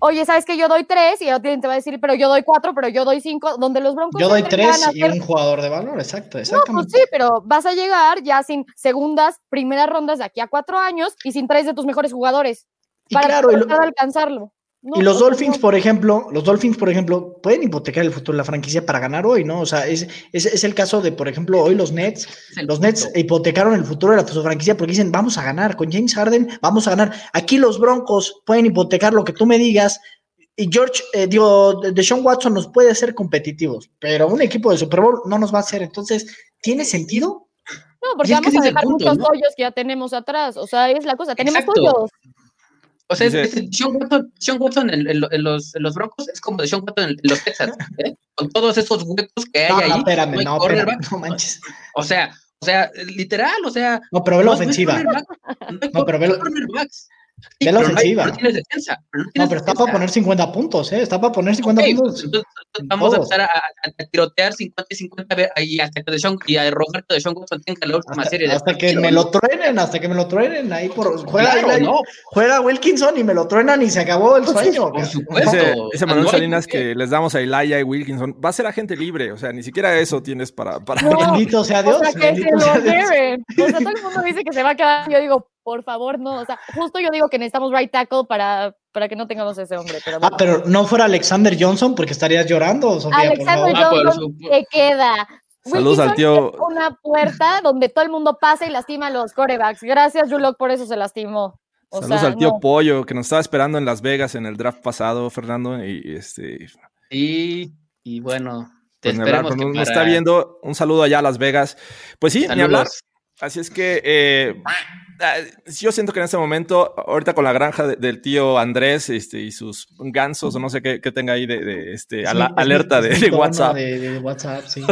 oye, ¿sabes que yo doy tres? Y alguien te va a decir, pero yo doy cuatro, pero yo doy cinco, donde los broncos... Yo doy tres y un jugador de valor, exacto, exactamente. No, pues sí, pero vas a llegar ya sin segundas, primeras rondas de aquí a cuatro años y sin tres de tus mejores jugadores. Y para claro, poder lo... alcanzarlo. No, y los Dolphins, por ejemplo, los Dolphins, por ejemplo, pueden hipotecar el futuro de la franquicia para ganar hoy, ¿no? O sea, es, es, es el caso de, por ejemplo, hoy los Nets. Los Nets hipotecaron el futuro de la su franquicia porque dicen, vamos a ganar, con James Harden vamos a ganar. Aquí los Broncos pueden hipotecar lo que tú me digas, y George, eh, digo, Deshaun Watson nos puede hacer competitivos, pero un equipo de Super Bowl no nos va a hacer. Entonces, ¿tiene sentido? No, porque vamos a dejar punto, muchos ¿no? hoyos que ya tenemos atrás. O sea, es la cosa, tenemos Exacto. hoyos. O sea, es, es, Sean Watson, Sean Watson en, en, en, los, en, los, Broncos es como de Sean Watson en, los Texans, ¿eh? con todos esos huecos que hay no, ahí. No, espérame, no, espérame, no manches. O sea, o sea, literal, o sea. No, pero ve la ofensiva. No, no, pero ve la Sí, Ve la pero ofensiva. No, hay, no tienes defensa. Pero no, no, pero está para poner 50 puntos, ¿eh? Está para poner 50 okay, puntos. Entonces, vamos todos. a empezar a, a, tirotear 50 y 50 y hasta que de Sean, y a Roberto de Sean Watson tenga la última hasta, serie. Hasta que me lo truenen, hasta que me lo truenen. Ahí por, juega, claro, ahí, no. juega Wilkinson y me lo truenan y se acabó el sueño. Por supuesto. Ese, ese Manuel Salinas que les damos a Ilaya y Wilkinson va a ser agente libre. O sea, ni siquiera eso tienes para. para... No, bendito sea Dios. O sea, que se lo lleven. O sea, todo el mundo dice que se va a quedar. Yo digo, por favor, no. O sea, justo yo digo que necesitamos right tackle para, para que no tengamos ese hombre. Pero bueno. Ah, pero no fuera Alexander Johnson porque estarías llorando, Sofía. Alexander Johnson se queda. Saludos al tío. Una puerta donde todo el mundo pasa y lastima a los corebacks. Gracias, Julok, por eso se lastimó. O Saludos sea, al tío no. Pollo, que nos estaba esperando en Las Vegas en el draft pasado, Fernando. Y este. Y, y bueno, te pues esperamos. Hablar, nos, para... está viendo. Un saludo allá a Las Vegas. Pues sí, Saludos. ni hablar. Así es que eh, yo siento que en este momento, ahorita con la granja de, del tío Andrés este, y sus gansos, o no sé qué, qué tenga ahí de, de este, Sí, ala, alerta de, WhatsApp. De, de WhatsApp, sí.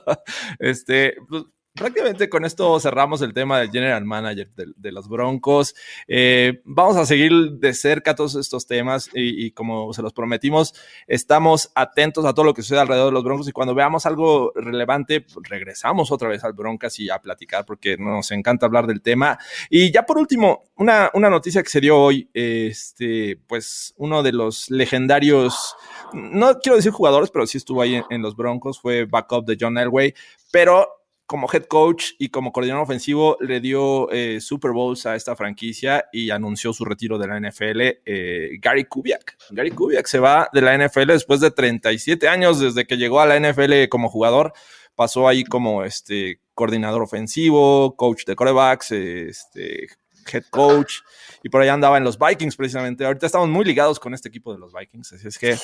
este, pues, prácticamente con esto cerramos el tema del general manager de, los Broncos. Eh, vamos a seguir de cerca todos estos temas y, como se los prometimos, estamos atentos a todo lo que sucede alrededor de los Broncos y cuando veamos algo relevante, pues, regresamos otra vez al Broncas y a platicar porque nos encanta hablar del tema. Y ya por último, una, una noticia que se dio hoy, este, pues uno de los legendarios, no quiero decir jugadores, pero sí estuvo ahí en los Broncos, fue backup de John Elway, pero como head coach y como coordinador ofensivo le dio eh, Super Bowls a esta franquicia y anunció su retiro de la NFL, eh, Gary Kubiak. Gary Kubiak se va de la NFL después de 37 años desde que llegó a la NFL como jugador. Pasó ahí como este, coordinador ofensivo, coach de corebacks, este, head coach, y por ahí andaba en los Vikings precisamente. Ahorita estamos muy ligados con este equipo de los Vikings, así es que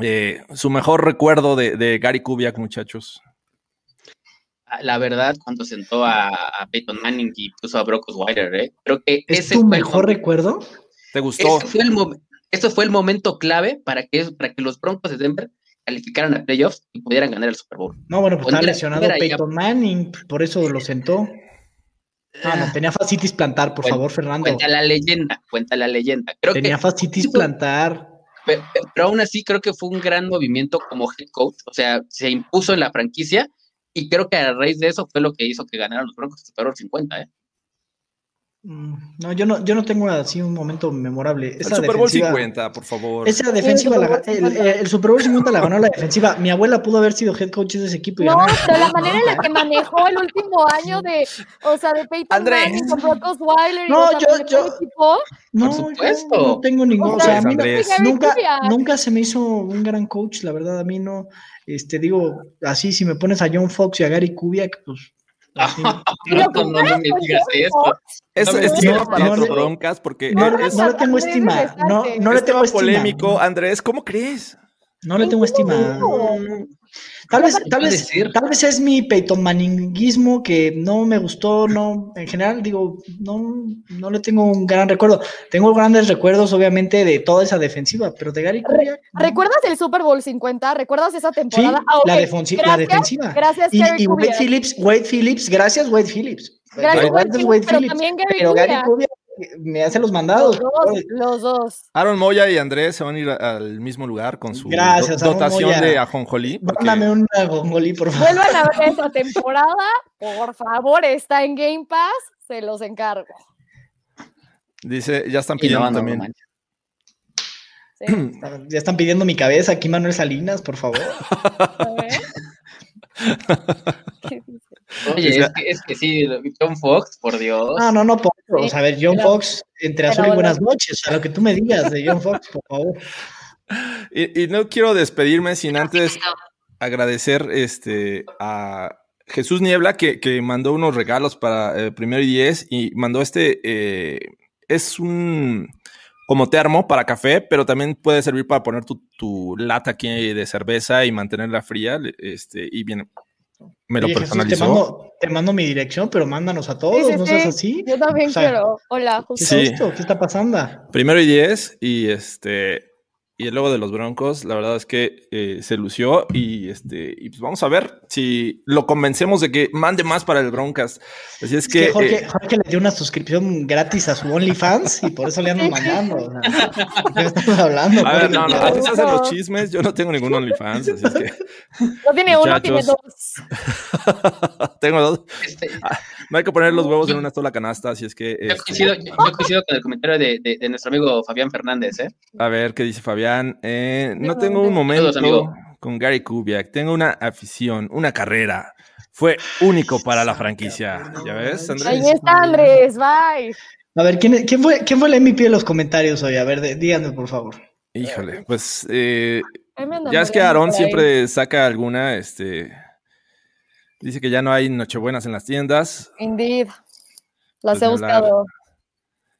eh, su mejor recuerdo de, de Gary Kubiak, muchachos la verdad, cuando sentó a, Peyton Manning y puso a Brock Osweiler, ¿eh? Creo que ¿Es ese tu mejor recuerdo? ¿Te gustó? Ese fue, el fue el momento clave para que, para que los Broncos de Denver calificaran a playoffs y pudieran ganar el Super Bowl. No, bueno, pues estaba lesionado Peyton Manning, por eso lo sentó. Ah, no, tenía fascitis plantar, por favor, Fernando. Cuenta la leyenda, cuenta la leyenda. Creo tenía fascitis plantar. Pero, pero, aún así creo que fue un gran movimiento como head coach, o sea, se impuso en la franquicia y creo que a raíz de eso fue lo que hizo que ganaran los Broncos Super Bowl 50, ¿eh? Mm, no, yo no, yo no tengo así un momento memorable. Esa el Super Bowl 50, por favor. Esa defensiva, el, Super Bowl 50 la ganó la defensiva. Mi abuela pudo haber sido head coach de ese equipo. no, pero la manera en la que manejó el último año de, o sea, de Peyton. Manning con Brock Osweiler. No, yo, yo, equipo, no, supuesto. no tengo ningún, o sea, a mí nunca, nunca se me hizo un gran coach, la verdad, a mí no, este, digo, así, si me pones a John Fox y a Gary Kubiak, pues. No, no, me digas eso. Es, es para otros broncas porque no, le tengo estima. No, no le tengo estima. polémico, Andrés, ¿cómo crees? No le tengo estima. Tal vez, tal vez, tal vez es mi Peyton Manningismo que no me gustó, no, en general digo, no, no le tengo un gran recuerdo. Tengo grandes recuerdos, obviamente, de toda esa defensiva, pero de Gary Kubiak, ¿Recuerdas el Super Bowl 50? ¿Recuerdas esa temporada? Sí, ah, la, defensiva. Gracias, y, y Wade Phillips, Wade Phillips, gracias Wade Phillips. Gracias, Wade, Phillips, pero también Gary pero Gary Kubiak me hace los mandados. Los dos, Aaron Moya y Andrés se van a ir al mismo lugar con su dotación de ajonjolí. Mándame un ajonjolí, por favor. Vuelvan a ver esta temporada, por favor, está en Game Pass, se los encargo. Dice, ya están pidiendo también. Ya están pidiendo mi cabeza aquí, Manuel Salinas, por favor. Oye, es que, es que, sí, John Fox, por Dios. No, no, no, por, o sea, a ver, John Fox, entre azul y buenas noches, a lo que tú me digas de John Fox, por favor. Y, no quiero despedirme sin antes agradecer este, a Jesús Niebla, que, que mandó unos regalos para el primero y diez, y mandó este, eh, es un como termo para café, pero también puede servir para poner tu, tu lata aquí de cerveza y mantenerla fría, este, y viene me lo personalizó. te, mando, mi dirección, pero mándanos a todos, no seas así. Yo también quiero. Hola, justo. ¿Qué esto? ¿Qué está pasando? Primero y diez, y este, y el logo de los Broncos, la verdad es que eh, se lució y este y pues vamos a ver si lo convencemos de que mande más para el Broncas. Así es, que, Jorge, eh, Jorge, le dio una suscripción gratis a su OnlyFans y por eso le andan mandando. ¿Qué estamos hablando? A ver, no, no, no, hacen los chismes. Yo no tengo ningún OnlyFans, así es que. No tiene uno, tiene dos. tengo dos. Este, ah, no hay que poner los huevos en una sola canasta, así es que. Yo, este coincido, yo, coincido, con el comentario de, de, de nuestro amigo Fabián Fernández, ¿eh? A ver, ¿qué dice Fabián? Eh, no tengo un momento con Gary Kubiak, tengo una afición, una carrera. Fue único para la franquicia. ¿Ya ves, Andrés? Ahí está Andrés, bye. A ver, ¿quién, quién, fue, ¿quién fue el MVP de los comentarios hoy? A ver, díganme, por favor. Híjole, pues eh, ya es que Aarón siempre saca alguna, este, dice que ya no hay nochebuenas en las tiendas. Indeed, las pues he buscado.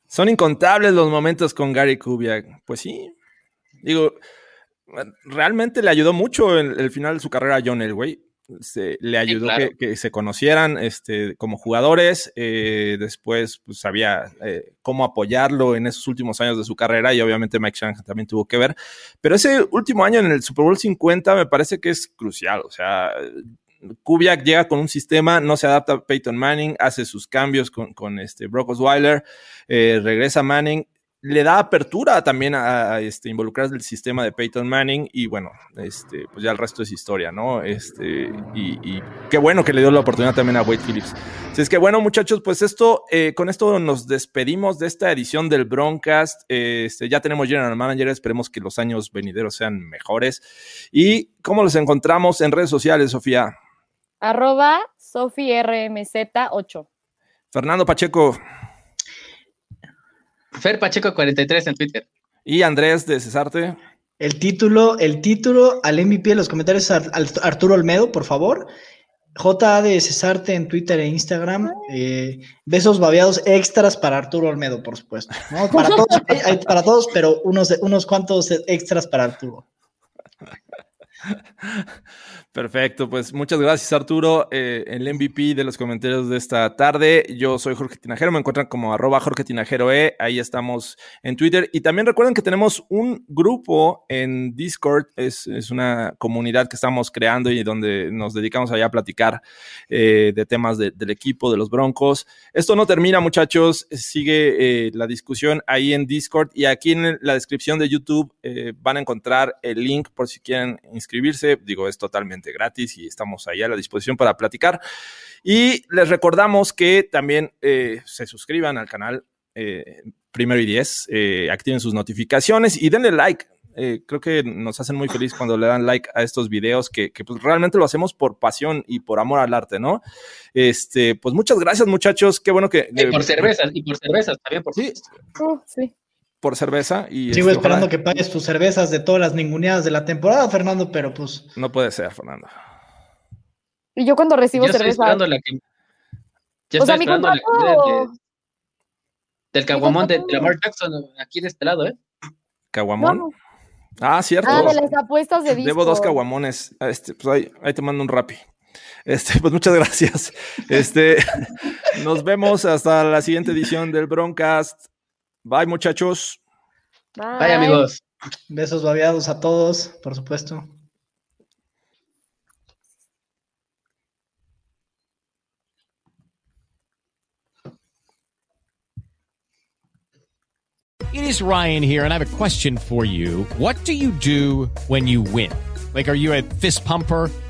Son incontables los momentos con Gary Kubiak. Pues sí, Digo, realmente le ayudó mucho en el final de su carrera a John Elway. Se, le ayudó que, se conocieran este, como jugadores. Eh, después pues, sabía eh, cómo apoyarlo en esos últimos años de su carrera y obviamente Mike Shanahan también tuvo que ver. Pero ese último año en el Super Bowl 50 me parece que es crucial. O sea, Kubiak llega con un sistema, no se adapta a Peyton Manning, hace sus cambios con, con este Brock Osweiler, eh, regresa Manning le da apertura también a, este, involucrarse el sistema de Peyton Manning y bueno, este, pues ya el resto es historia, ¿no? Este, y, qué bueno que le dio la oportunidad también a Wade Phillips. Así es que bueno, muchachos, pues esto, eh, con esto nos despedimos de esta edición del Broncast. Este, ya tenemos General Manager, esperemos que los años venideros sean mejores. ¿Y cómo los encontramos en redes sociales, Sofía? Arroba SofiRMZ8. Fernando Pacheco. Fer Pacheco 43 en Twitter. Y Andrés de Cesarte. El título, el título al MVP en los comentarios Arturo Olmedo, por favor. JA de Cesarte en Twitter e Instagram. Eh, besos babeados extras para Arturo Olmedo, por supuesto. Para, todos, hay, para todos, pero unos, unos cuantos extras para Arturo. Perfecto, pues muchas gracias Arturo, eh, el MVP de los comentarios de esta tarde. Yo soy Jorge Tinajero, me encuentran como arroba Jorge Tinajero E, ahí estamos en Twitter. Y también recuerden que tenemos un grupo en Discord, es, una comunidad que estamos creando y donde nos dedicamos allá a platicar eh, de temas del equipo, de los Broncos. Esto no termina muchachos, sigue eh, la discusión ahí en Discord y aquí en la descripción de YouTube van a encontrar el link por si quieren inscribirse, digo, es totalmente gratis y estamos ahí a la disposición para platicar. Y les recordamos que también eh, se suscriban al canal eh, Primero y Diez, eh, activen sus notificaciones y denle like. creo que nos hacen muy feliz cuando le dan like a estos videos que, pues, realmente lo hacemos por pasión y por amor al arte, ¿no? Este, pues muchas gracias, muchachos. Qué bueno que. Y por cervezas, y por cervezas también, por sí. Uh, sí por cerveza. Y Sigo este, esperando que pagues tus cervezas de todas las ninguneadas de la temporada, Fernando, pero pues. No puede ser, Fernando. Y yo cuando recibo cerveza. Estoy la que... o sea, mi contrato... del caguamón de, Lamar Jackson, aquí de este lado, ¿eh? ¿Caguamón? Ah, cierto. Ah, de las apuestas de disco. Debo dos caguamones. Este, pues ahí, ahí te mando un rapi. Este, pues muchas gracias. Este, nos vemos hasta la siguiente edición del Broncast. Bye, muchachos. Bye, Bye amigos. Besos babeados a todos, por supuesto. It is Ryan here, and I have a question for you. What do you do when you win? Like, are you a fist pumper?